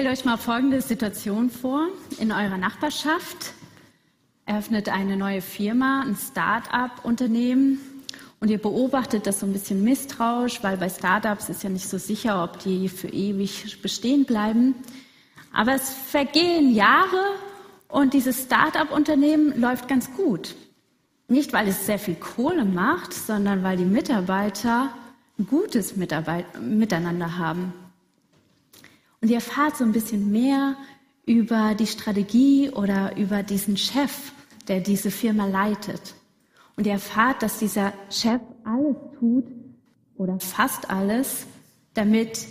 Stellt euch mal folgende Situation vor. In eurer Nachbarschaft eröffnet eine neue Firma, ein Start-up-Unternehmen und ihr beobachtet das so ein bisschen misstrauisch, weil bei Startups ist ja nicht so sicher, ob die für ewig bestehen bleiben. Aber es vergehen Jahre und dieses Start-up-Unternehmen läuft ganz gut. Nicht, weil es sehr viel Kohle macht, sondern weil die Mitarbeiter ein gutes Mitarbeit Miteinander haben. Und ihr erfahrt so ein bisschen mehr über die Strategie oder über diesen Chef, der diese Firma leitet. Und ihr erfahrt, dass dieser Chef alles tut oder fast alles, damit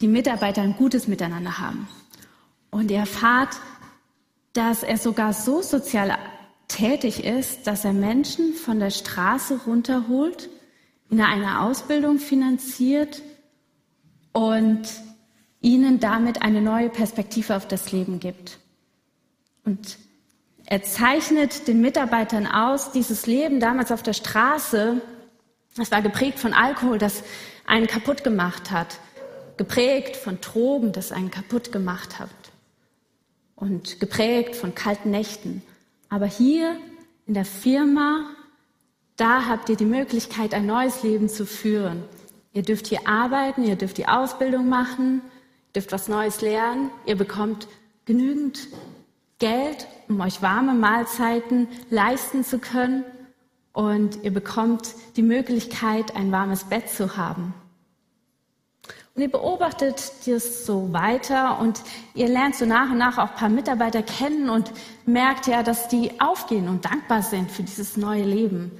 die Mitarbeiter ein gutes Miteinander haben. Und ihr erfahrt, dass er sogar so sozial tätig ist, dass er Menschen von der Straße runterholt, in eine Ausbildung finanziert und ihnen damit eine neue Perspektive auf das Leben gibt. Und er zeichnet den Mitarbeitern aus, dieses Leben damals auf der Straße, das war geprägt von Alkohol, das einen kaputt gemacht hat, geprägt von Drogen, das einen kaputt gemacht hat und geprägt von kalten Nächten. Aber hier in der Firma, da habt ihr die Möglichkeit, ein neues Leben zu führen. Ihr dürft hier arbeiten, ihr dürft die Ausbildung machen, dürft was Neues lernen, ihr bekommt genügend Geld, um euch warme Mahlzeiten leisten zu können und ihr bekommt die Möglichkeit, ein warmes Bett zu haben. Und ihr beobachtet das so weiter und ihr lernt so nach und nach auch ein paar Mitarbeiter kennen und merkt ja, dass die aufgehen und dankbar sind für dieses neue Leben.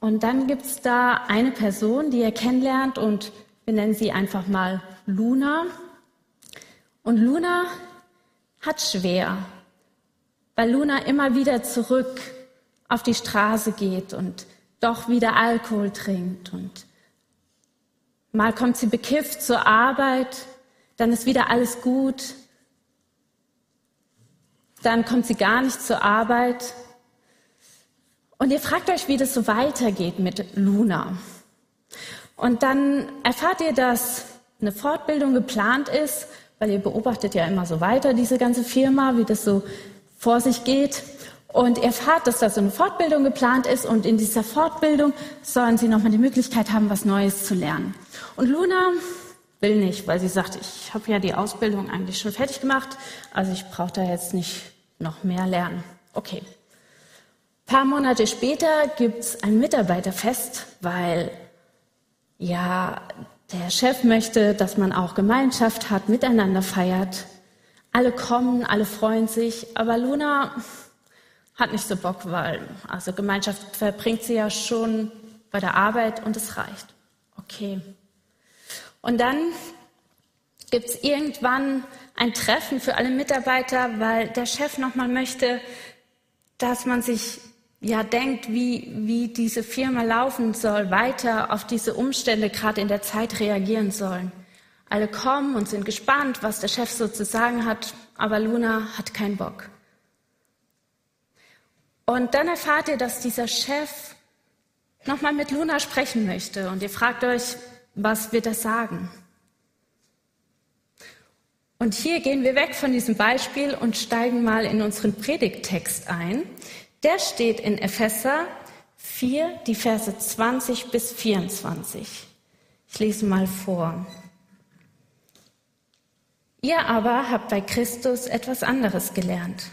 Und dann gibt's da eine Person, die ihr kennenlernt und wir nennen sie einfach mal Luna. Und Luna hat schwer, weil Luna immer wieder zurück auf die Straße geht und doch wieder Alkohol trinkt und mal kommt sie bekifft zur Arbeit, dann ist wieder alles gut, dann kommt sie gar nicht zur Arbeit. Und ihr fragt euch, wie das so weitergeht mit Luna. Und dann erfahrt ihr, dass eine Fortbildung geplant ist weil ihr beobachtet ja immer so weiter, diese ganze Firma, wie das so vor sich geht. Und erfahrt, dass da so eine Fortbildung geplant ist und in dieser Fortbildung sollen sie nochmal die Möglichkeit haben, was Neues zu lernen. Und Luna will nicht, weil sie sagt, ich habe ja die Ausbildung eigentlich schon fertig gemacht, also ich brauche da jetzt nicht noch mehr lernen. Okay. Ein paar Monate später gibt's ein Mitarbeiterfest, weil ja der Chef möchte, dass man auch Gemeinschaft hat, miteinander feiert. Alle kommen, alle freuen sich, aber Luna hat nicht so Bock, weil also Gemeinschaft verbringt sie ja schon bei der Arbeit und es reicht. Okay. Und dann gibt es irgendwann ein Treffen für alle Mitarbeiter, weil der Chef nochmal möchte, dass man sich ja denkt, wie, wie diese Firma laufen soll, weiter auf diese Umstände gerade in der Zeit reagieren sollen. Alle kommen und sind gespannt, was der Chef so zu sagen hat, aber Luna hat keinen Bock. Und dann erfahrt ihr, dass dieser Chef nochmal mit Luna sprechen möchte und ihr fragt euch, was wird er sagen? Und hier gehen wir weg von diesem Beispiel und steigen mal in unseren Predigttext ein. Der steht in Epheser 4, die Verse 20 bis 24. Ich lese mal vor. Ihr aber habt bei Christus etwas anderes gelernt.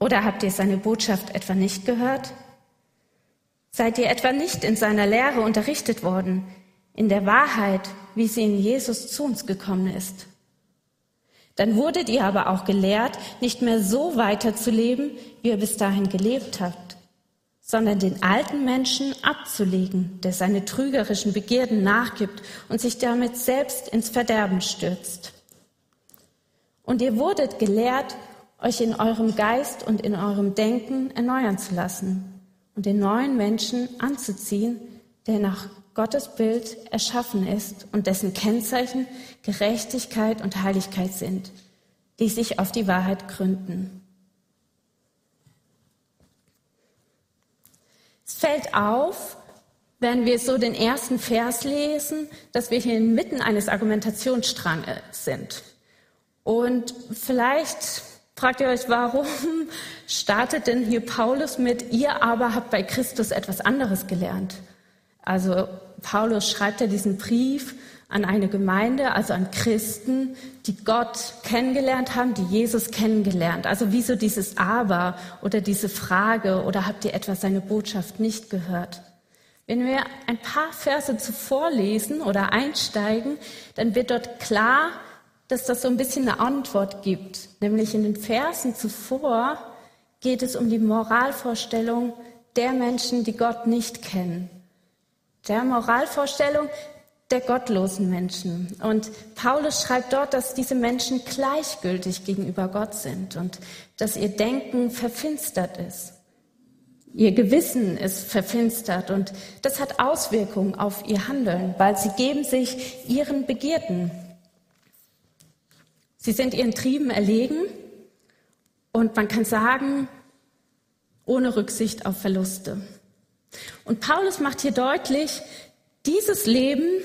Oder habt ihr seine Botschaft etwa nicht gehört? Seid ihr etwa nicht in seiner Lehre unterrichtet worden, in der Wahrheit, wie sie in Jesus zu uns gekommen ist? Dann wurdet ihr aber auch gelehrt, nicht mehr so weiterzuleben, wie ihr bis dahin gelebt habt, sondern den alten Menschen abzulegen, der seine trügerischen Begierden nachgibt und sich damit selbst ins Verderben stürzt. Und ihr wurdet gelehrt, euch in eurem Geist und in eurem Denken erneuern zu lassen und den neuen Menschen anzuziehen, der nach Gottes Bild erschaffen ist und dessen Kennzeichen Gerechtigkeit und Heiligkeit sind, die sich auf die Wahrheit gründen. Es fällt auf, wenn wir so den ersten Vers lesen, dass wir hier inmitten eines Argumentationsstranges sind. Und vielleicht fragt ihr euch, warum startet denn hier Paulus mit, ihr aber habt bei Christus etwas anderes gelernt? Also Paulus schreibt ja diesen Brief an eine Gemeinde, also an Christen, die Gott kennengelernt haben, die Jesus kennengelernt. Also wieso dieses Aber oder diese Frage oder habt ihr etwas seine Botschaft nicht gehört? Wenn wir ein paar Verse zuvor lesen oder einsteigen, dann wird dort klar, dass das so ein bisschen eine Antwort gibt. Nämlich in den Versen zuvor geht es um die Moralvorstellung der Menschen, die Gott nicht kennen. Der Moralvorstellung der gottlosen Menschen. Und Paulus schreibt dort, dass diese Menschen gleichgültig gegenüber Gott sind und dass ihr Denken verfinstert ist. Ihr Gewissen ist verfinstert und das hat Auswirkungen auf ihr Handeln, weil sie geben sich ihren Begierden. Sie sind ihren Trieben erlegen und man kann sagen, ohne Rücksicht auf Verluste. Und Paulus macht hier deutlich, dieses Leben,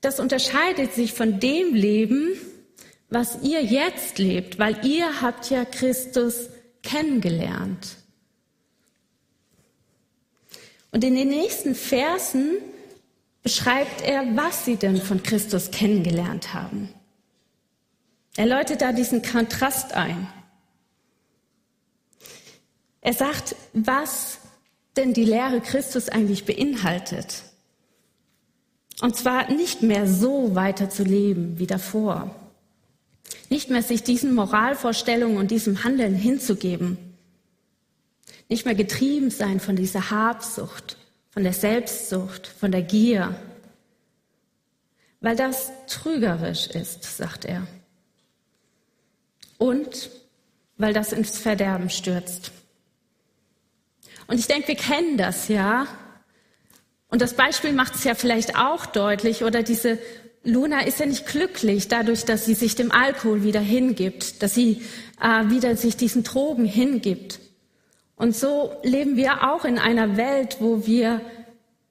das unterscheidet sich von dem Leben, was ihr jetzt lebt, weil ihr habt ja Christus kennengelernt. Und in den nächsten Versen beschreibt er, was sie denn von Christus kennengelernt haben. Er läutet da diesen Kontrast ein. Er sagt, was denn die Lehre Christus eigentlich beinhaltet. Und zwar nicht mehr so weiter zu leben wie davor. Nicht mehr sich diesen Moralvorstellungen und diesem Handeln hinzugeben. Nicht mehr getrieben sein von dieser Habsucht, von der Selbstsucht, von der Gier. Weil das trügerisch ist, sagt er. Und weil das ins Verderben stürzt. Und ich denke, wir kennen das ja. Und das Beispiel macht es ja vielleicht auch deutlich. Oder diese Luna ist ja nicht glücklich dadurch, dass sie sich dem Alkohol wieder hingibt, dass sie äh, wieder sich diesen Drogen hingibt. Und so leben wir auch in einer Welt, wo wir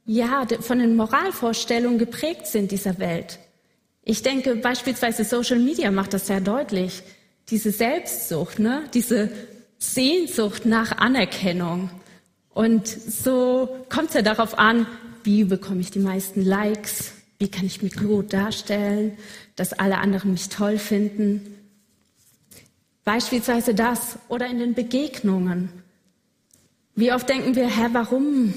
ja von den Moralvorstellungen geprägt sind dieser Welt. Ich denke beispielsweise Social Media macht das sehr deutlich. Diese Selbstsucht, ne? diese Sehnsucht nach Anerkennung. Und so kommt es ja darauf an, wie bekomme ich die meisten Likes, wie kann ich mich gut darstellen, dass alle anderen mich toll finden. Beispielsweise das oder in den Begegnungen. Wie oft denken wir, Herr, warum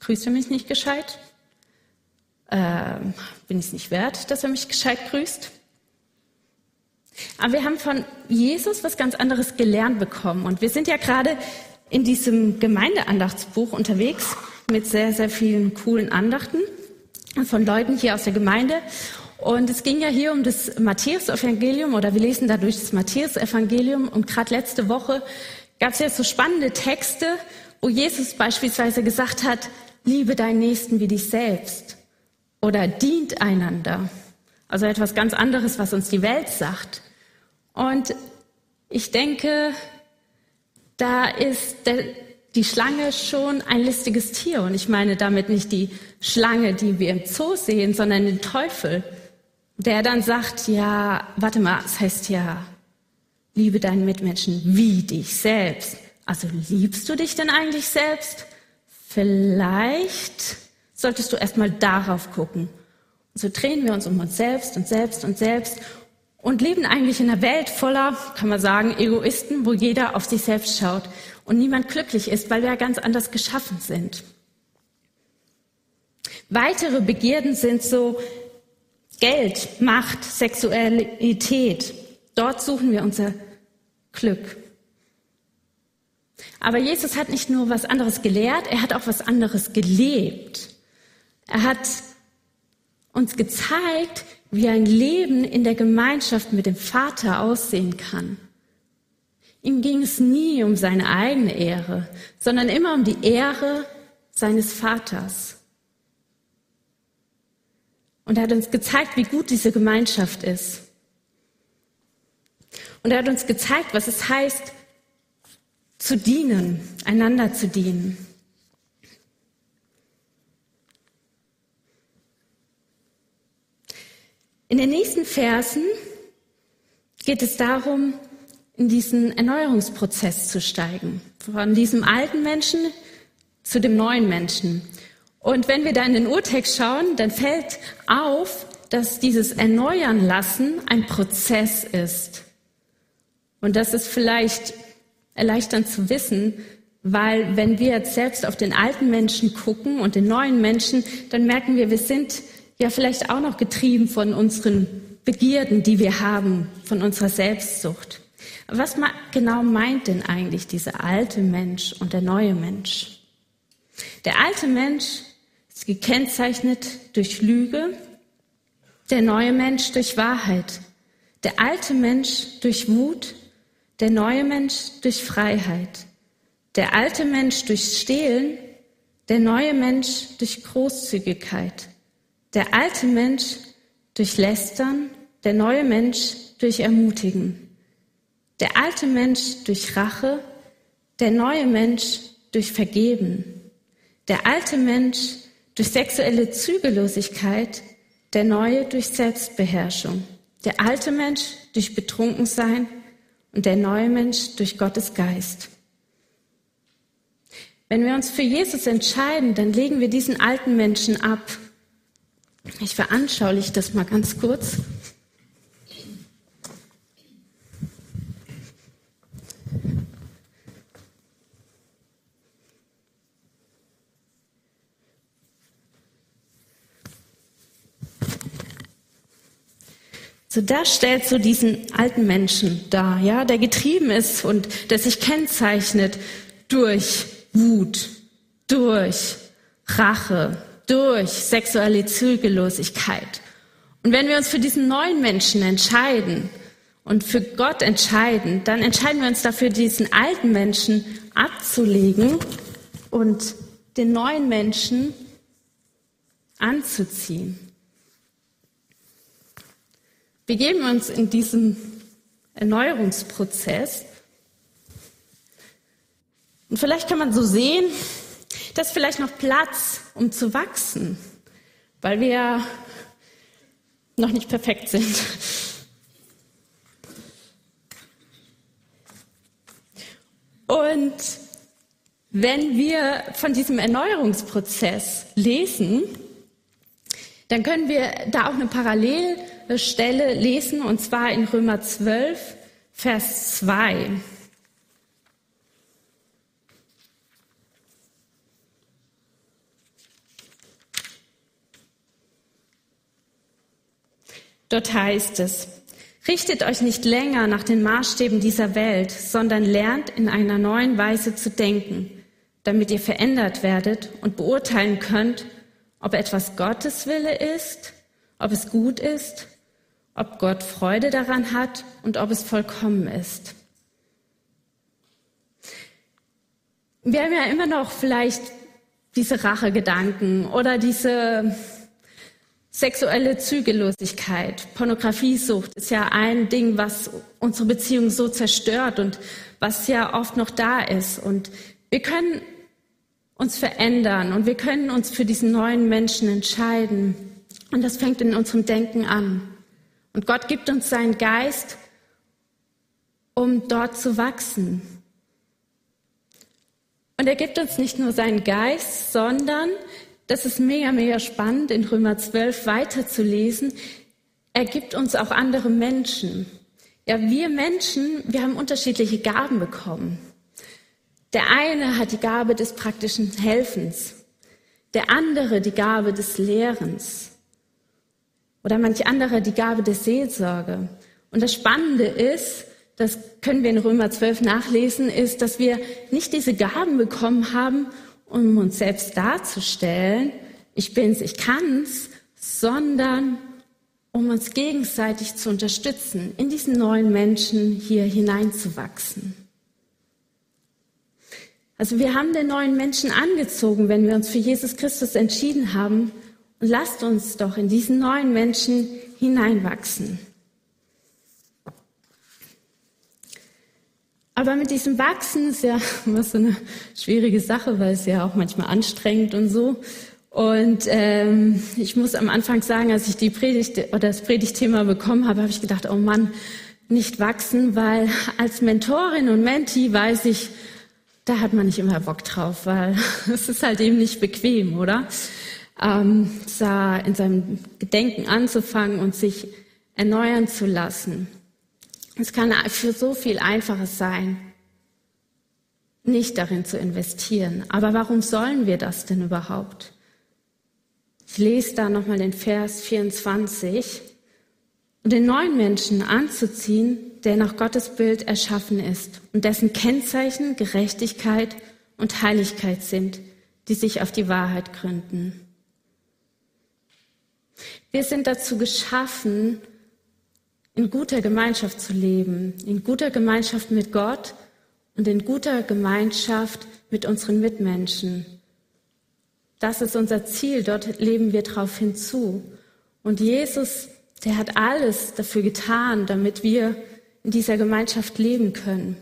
grüßt er mich nicht gescheit? Äh, bin ich es nicht wert, dass er mich gescheit grüßt? Aber wir haben von Jesus was ganz anderes gelernt bekommen. Und wir sind ja gerade in diesem Gemeindeandachtsbuch unterwegs mit sehr, sehr vielen coolen Andachten von Leuten hier aus der Gemeinde. Und es ging ja hier um das Matthäus-Evangelium oder wir lesen dadurch das Matthäus-Evangelium. Und gerade letzte Woche gab es ja so spannende Texte, wo Jesus beispielsweise gesagt hat, liebe deinen Nächsten wie dich selbst oder dient einander. Also etwas ganz anderes, was uns die Welt sagt. Und ich denke, da ist der, die Schlange schon ein listiges Tier. Und ich meine damit nicht die Schlange, die wir im Zoo sehen, sondern den Teufel, der dann sagt, ja, warte mal, es das heißt ja, liebe deinen Mitmenschen wie dich selbst. Also liebst du dich denn eigentlich selbst? Vielleicht solltest du erstmal darauf gucken. So drehen wir uns um uns selbst und selbst und selbst und leben eigentlich in einer Welt voller, kann man sagen, Egoisten, wo jeder auf sich selbst schaut und niemand glücklich ist, weil wir ja ganz anders geschaffen sind. Weitere Begierden sind so Geld, Macht, Sexualität. Dort suchen wir unser Glück. Aber Jesus hat nicht nur was anderes gelehrt, er hat auch was anderes gelebt. Er hat uns gezeigt, wie ein Leben in der Gemeinschaft mit dem Vater aussehen kann. Ihm ging es nie um seine eigene Ehre, sondern immer um die Ehre seines Vaters. Und er hat uns gezeigt, wie gut diese Gemeinschaft ist. Und er hat uns gezeigt, was es heißt, zu dienen, einander zu dienen. In den nächsten Versen geht es darum, in diesen Erneuerungsprozess zu steigen. Von diesem alten Menschen zu dem neuen Menschen. Und wenn wir da in den Urtext schauen, dann fällt auf, dass dieses Erneuern lassen ein Prozess ist. Und das ist vielleicht erleichternd zu wissen, weil wenn wir jetzt selbst auf den alten Menschen gucken und den neuen Menschen, dann merken wir, wir sind ja vielleicht auch noch getrieben von unseren Begierden, die wir haben, von unserer Selbstsucht. Was genau meint denn eigentlich dieser alte Mensch und der neue Mensch? Der alte Mensch ist gekennzeichnet durch Lüge, der neue Mensch durch Wahrheit, der alte Mensch durch Wut, der neue Mensch durch Freiheit, der alte Mensch durch Stehlen, der neue Mensch durch Großzügigkeit, der alte Mensch durch Lästern, der neue Mensch durch Ermutigen. Der alte Mensch durch Rache, der neue Mensch durch Vergeben. Der alte Mensch durch sexuelle Zügellosigkeit, der neue durch Selbstbeherrschung. Der alte Mensch durch Betrunkensein und der neue Mensch durch Gottes Geist. Wenn wir uns für Jesus entscheiden, dann legen wir diesen alten Menschen ab. Ich veranschauliche das mal ganz kurz. So, das stellt so diesen alten Menschen dar, ja, der getrieben ist und der sich kennzeichnet durch Wut, durch Rache, durch sexuelle Zügellosigkeit. Und wenn wir uns für diesen neuen Menschen entscheiden und für Gott entscheiden, dann entscheiden wir uns dafür, diesen alten Menschen abzulegen und den neuen Menschen anzuziehen. Wir geben uns in diesem Erneuerungsprozess. Und vielleicht kann man so sehen, dass vielleicht noch Platz, um zu wachsen, weil wir noch nicht perfekt sind. Und wenn wir von diesem Erneuerungsprozess lesen, dann können wir da auch eine Parallel Stelle lesen, und zwar in Römer 12, Vers 2. Dort heißt es, richtet euch nicht länger nach den Maßstäben dieser Welt, sondern lernt in einer neuen Weise zu denken, damit ihr verändert werdet und beurteilen könnt, ob etwas Gottes Wille ist, ob es gut ist ob Gott Freude daran hat und ob es vollkommen ist. Wir haben ja immer noch vielleicht diese Rachegedanken oder diese sexuelle Zügellosigkeit. Pornografiesucht ist ja ein Ding, was unsere Beziehung so zerstört und was ja oft noch da ist. Und wir können uns verändern und wir können uns für diesen neuen Menschen entscheiden. Und das fängt in unserem Denken an. Und Gott gibt uns seinen Geist, um dort zu wachsen. Und er gibt uns nicht nur seinen Geist, sondern, das ist mega, mega spannend, in Römer 12 weiterzulesen, er gibt uns auch andere Menschen. Ja, wir Menschen, wir haben unterschiedliche Gaben bekommen. Der eine hat die Gabe des praktischen Helfens, der andere die Gabe des Lehrens. Oder manch andere die Gabe der Seelsorge. Und das Spannende ist, das können wir in Römer 12 nachlesen, ist, dass wir nicht diese Gaben bekommen haben, um uns selbst darzustellen, ich bin's, ich kann's, sondern um uns gegenseitig zu unterstützen, in diesen neuen Menschen hier hineinzuwachsen. Also wir haben den neuen Menschen angezogen, wenn wir uns für Jesus Christus entschieden haben und lasst uns doch in diesen neuen Menschen hineinwachsen. Aber mit diesem Wachsen ist ja immer so eine schwierige Sache, weil es ja auch manchmal anstrengend und so. Und ähm, ich muss am Anfang sagen, als ich die Predigt oder das Predigtthema bekommen habe, habe ich gedacht, oh Mann, nicht wachsen, weil als Mentorin und Mentee weiß ich, da hat man nicht immer Bock drauf, weil es ist halt eben nicht bequem, oder? Ähm, da in seinem Gedenken anzufangen und sich erneuern zu lassen. Es kann für so viel einfaches sein, nicht darin zu investieren. Aber warum sollen wir das denn überhaupt? Ich lese da nochmal den Vers 24. Und den neuen Menschen anzuziehen, der nach Gottes Bild erschaffen ist und dessen Kennzeichen Gerechtigkeit und Heiligkeit sind, die sich auf die Wahrheit gründen. Wir sind dazu geschaffen, in guter Gemeinschaft zu leben, in guter Gemeinschaft mit Gott und in guter Gemeinschaft mit unseren Mitmenschen. Das ist unser Ziel, dort leben wir darauf hinzu. Und Jesus, der hat alles dafür getan, damit wir in dieser Gemeinschaft leben können.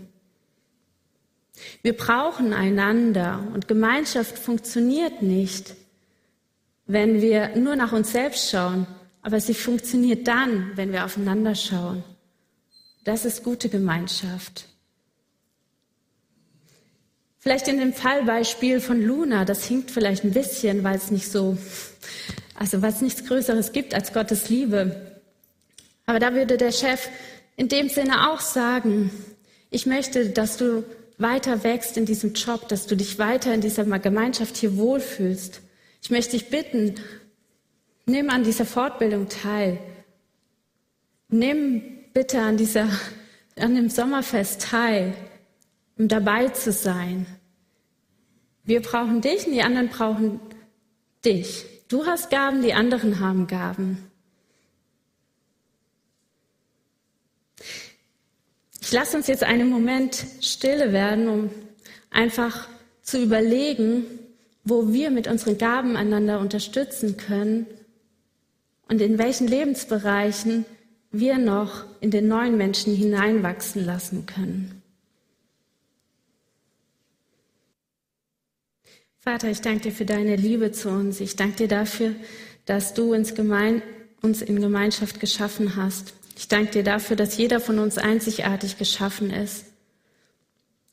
Wir brauchen einander und Gemeinschaft funktioniert nicht, wenn wir nur nach uns selbst schauen, aber sie funktioniert dann, wenn wir aufeinander schauen. Das ist gute Gemeinschaft. Vielleicht in dem Fallbeispiel von Luna, das hinkt vielleicht ein bisschen, weil es nicht so, also weil nichts Größeres gibt als Gottes Liebe. Aber da würde der Chef in dem Sinne auch sagen, ich möchte, dass du weiter wächst in diesem Job, dass du dich weiter in dieser Gemeinschaft hier wohlfühlst. Ich möchte dich bitten, nimm an dieser Fortbildung teil. Nimm bitte an dieser, an dem Sommerfest teil, um dabei zu sein. Wir brauchen dich und die anderen brauchen dich. Du hast Gaben, die anderen haben Gaben. Ich lasse uns jetzt einen Moment stille werden, um einfach zu überlegen, wo wir mit unseren Gaben einander unterstützen können und in welchen Lebensbereichen wir noch in den neuen Menschen hineinwachsen lassen können. Vater, ich danke dir für deine Liebe zu uns. Ich danke dir dafür, dass du uns, uns in Gemeinschaft geschaffen hast. Ich danke dir dafür, dass jeder von uns einzigartig geschaffen ist.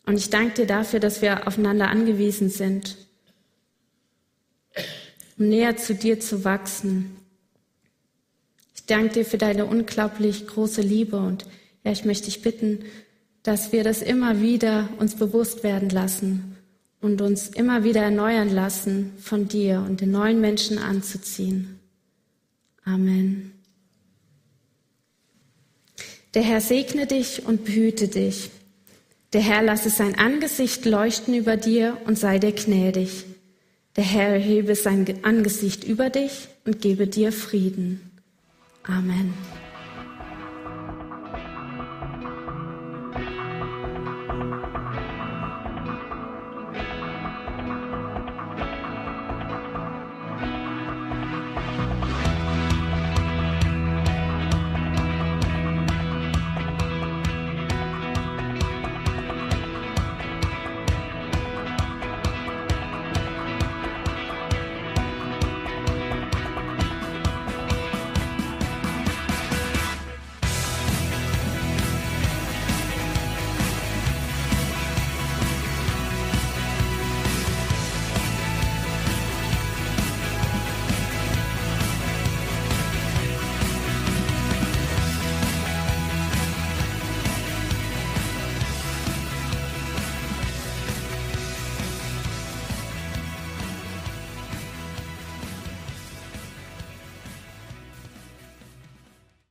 Und ich danke dir dafür, dass wir aufeinander angewiesen sind, um näher zu dir zu wachsen. Danke dir für deine unglaublich große Liebe und ja, ich möchte dich bitten, dass wir das immer wieder uns bewusst werden lassen und uns immer wieder erneuern lassen von dir und den neuen Menschen anzuziehen. Amen. Der Herr segne dich und behüte dich. Der Herr lasse sein Angesicht leuchten über dir und sei dir gnädig. Der Herr erhebe sein Angesicht über dich und gebe dir Frieden. Amen.